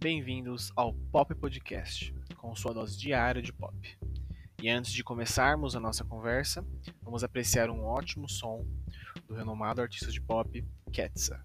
Bem-vindos ao Pop Podcast, com sua dose diária de pop. E antes de começarmos a nossa conversa, vamos apreciar um ótimo som do renomado artista de pop Ketsa.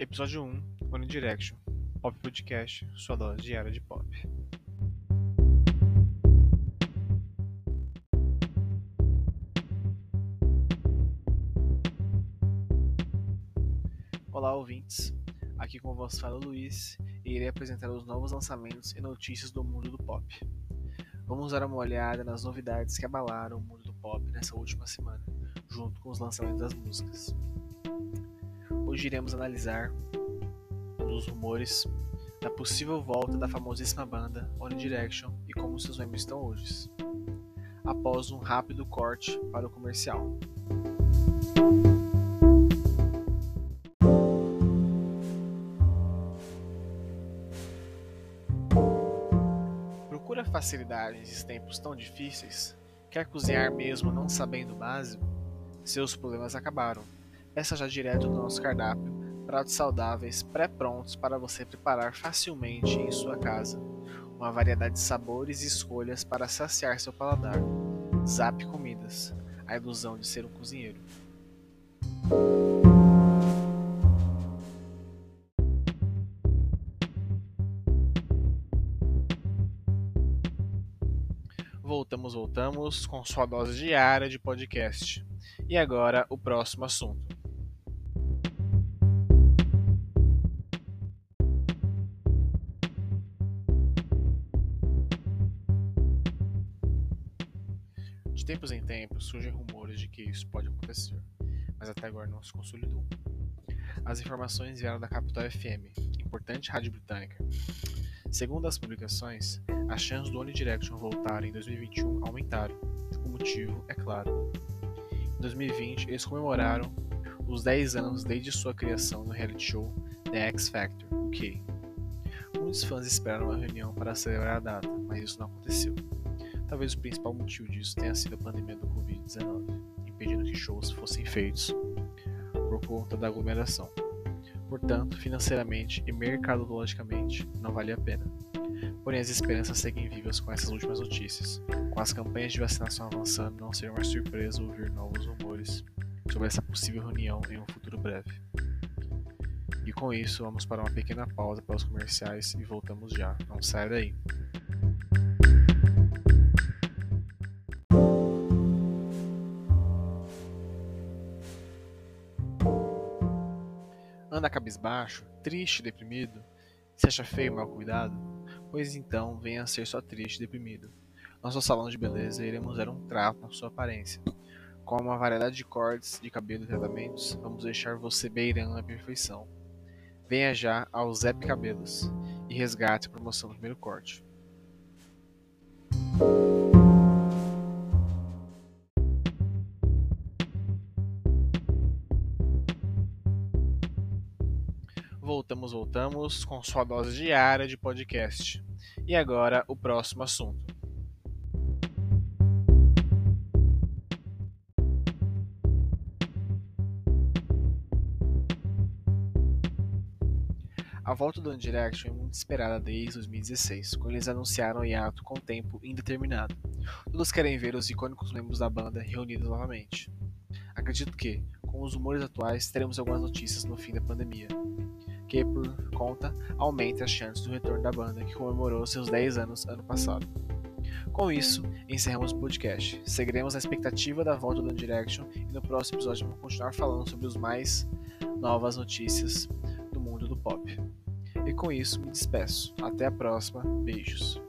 Episódio 1, One Direction, Pop Podcast, sua dose diária de pop. Olá, ouvintes. Aqui com vos fala Luiz e irei apresentar os novos lançamentos e notícias do mundo do pop. Vamos dar uma olhada nas novidades que abalaram o mundo do pop nessa última semana, junto com os lançamentos das músicas. Hoje iremos analisar um dos rumores da possível volta da famosíssima banda One Direction e como seus membros estão hoje, após um rápido corte para o comercial. Procura facilidade nesses tempos tão difíceis? Quer cozinhar mesmo não sabendo o básico? Seus problemas acabaram Peça já direto do nosso cardápio pratos saudáveis pré-prontos para você preparar facilmente em sua casa. Uma variedade de sabores e escolhas para saciar seu paladar. Zap Comidas a ilusão de ser um cozinheiro. Voltamos, voltamos com sua dose diária de podcast. E agora o próximo assunto. De tempos em tempos surgem rumores de que isso pode acontecer, mas até agora não se consolidou. As informações vieram da Capital FM, importante rádio britânica. Segundo as publicações, as chances do One Direction voltar em 2021 aumentaram. O motivo é claro. Em 2020, eles comemoraram os 10 anos desde sua criação no reality show The X Factor, UK. Muitos fãs esperaram uma reunião para celebrar a data, mas isso não aconteceu. Talvez o principal motivo disso tenha sido a pandemia do Covid-19, impedindo que shows fossem feitos por conta da aglomeração. Portanto, financeiramente e mercadologicamente, não valia a pena. Porém, as esperanças seguem vivas com essas últimas notícias. Com as campanhas de vacinação avançando, não seria uma surpresa ouvir novos rumores sobre essa possível reunião em um futuro breve. E com isso, vamos para uma pequena pausa para os comerciais e voltamos já. Não saia daí. Anda cabisbaixo, triste, deprimido? Se acha feio mal cuidado? Pois então, venha ser só triste e deprimido. Nosso salão de beleza iremos dar um trato na sua aparência. Com uma variedade de cortes de cabelo e tratamentos, vamos deixar você beirando a perfeição. Venha já ao Zep Cabelos e resgate a promoção do primeiro corte. Voltamos, voltamos com sua dose diária de podcast. E agora o próximo assunto. A volta do One Direction é muito esperada desde 2016, quando eles anunciaram o hiato com tempo indeterminado. Todos querem ver os icônicos membros da banda reunidos novamente. Acredito que, com os rumores atuais, teremos algumas notícias no fim da pandemia que, por conta, aumenta as chances do retorno da banda, que comemorou seus 10 anos ano passado. Com isso, encerramos o podcast. Seguiremos a expectativa da volta do Direction e no próximo episódio vamos continuar falando sobre os mais novas notícias do mundo do pop. E com isso, me despeço. Até a próxima. Beijos.